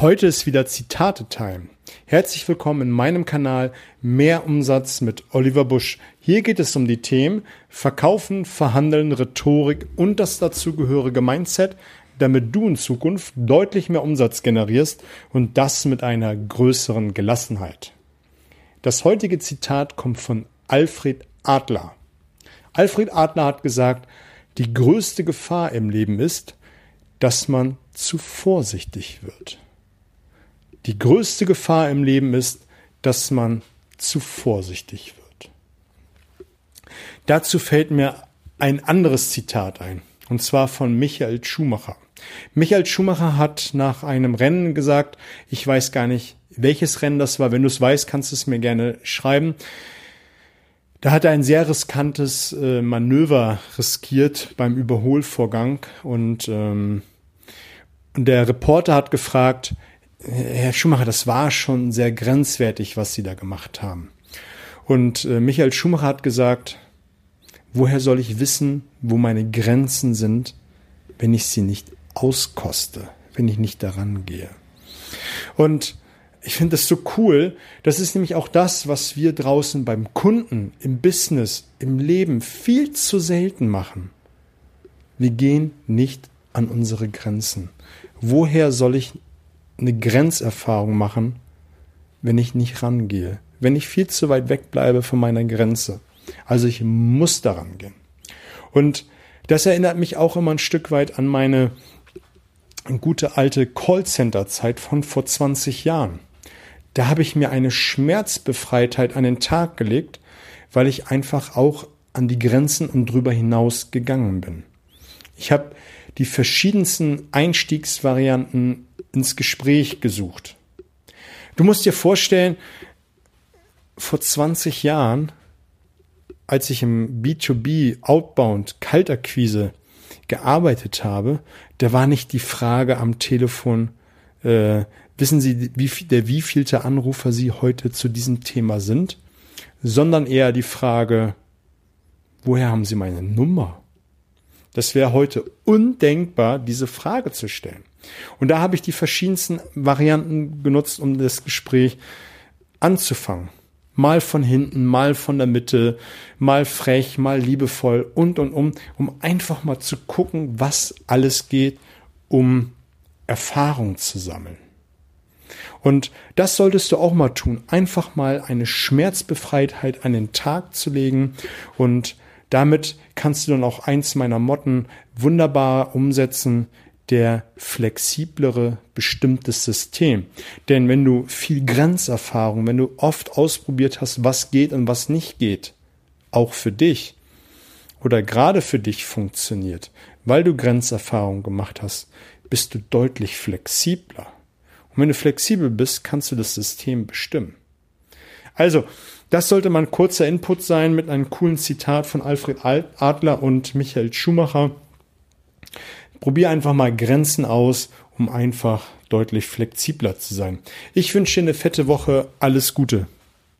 Heute ist wieder Zitate-Time. Herzlich willkommen in meinem Kanal Mehr Umsatz mit Oliver Busch. Hier geht es um die Themen Verkaufen, Verhandeln, Rhetorik und das dazugehörige Mindset, damit du in Zukunft deutlich mehr Umsatz generierst und das mit einer größeren Gelassenheit. Das heutige Zitat kommt von Alfred Adler. Alfred Adler hat gesagt, die größte Gefahr im Leben ist, dass man zu vorsichtig wird. Die größte Gefahr im Leben ist, dass man zu vorsichtig wird. Dazu fällt mir ein anderes Zitat ein, und zwar von Michael Schumacher. Michael Schumacher hat nach einem Rennen gesagt, ich weiß gar nicht, welches Rennen das war. Wenn du es weißt, kannst du es mir gerne schreiben. Da hat er ein sehr riskantes äh, Manöver riskiert beim Überholvorgang und ähm, der Reporter hat gefragt, Herr Schumacher, das war schon sehr grenzwertig, was Sie da gemacht haben. Und äh, Michael Schumacher hat gesagt, woher soll ich wissen, wo meine Grenzen sind, wenn ich sie nicht auskoste, wenn ich nicht daran gehe. Und ich finde das so cool. Das ist nämlich auch das, was wir draußen beim Kunden, im Business, im Leben viel zu selten machen. Wir gehen nicht an unsere Grenzen. Woher soll ich eine Grenzerfahrung machen, wenn ich nicht rangehe, wenn ich viel zu weit weg bleibe von meiner Grenze. Also ich muss daran gehen. Und das erinnert mich auch immer ein Stück weit an meine gute alte Callcenter-Zeit von vor 20 Jahren. Da habe ich mir eine Schmerzbefreitheit an den Tag gelegt, weil ich einfach auch an die Grenzen und drüber hinaus gegangen bin. Ich habe die verschiedensten Einstiegsvarianten ins Gespräch gesucht. Du musst dir vorstellen, vor 20 Jahren, als ich im B2B Outbound Kaltakquise gearbeitet habe, da war nicht die Frage am Telefon, äh, wissen Sie, wie viel, der wievielte Anrufer Sie heute zu diesem Thema sind, sondern eher die Frage, woher haben Sie meine Nummer? Das wäre heute undenkbar, diese Frage zu stellen. Und da habe ich die verschiedensten Varianten genutzt, um das Gespräch anzufangen. Mal von hinten, mal von der Mitte, mal frech, mal liebevoll und und um, um einfach mal zu gucken, was alles geht, um Erfahrung zu sammeln. Und das solltest du auch mal tun. Einfach mal eine Schmerzbefreitheit an den Tag zu legen und damit kannst du dann auch eins meiner Motten wunderbar umsetzen, der flexiblere bestimmtes System. Denn wenn du viel Grenzerfahrung, wenn du oft ausprobiert hast, was geht und was nicht geht, auch für dich oder gerade für dich funktioniert, weil du Grenzerfahrung gemacht hast, bist du deutlich flexibler. Und wenn du flexibel bist, kannst du das System bestimmen. Also, das sollte mal ein kurzer Input sein mit einem coolen Zitat von Alfred Adler und Michael Schumacher. Probier einfach mal Grenzen aus, um einfach deutlich flexibler zu sein. Ich wünsche dir eine fette Woche. Alles Gute.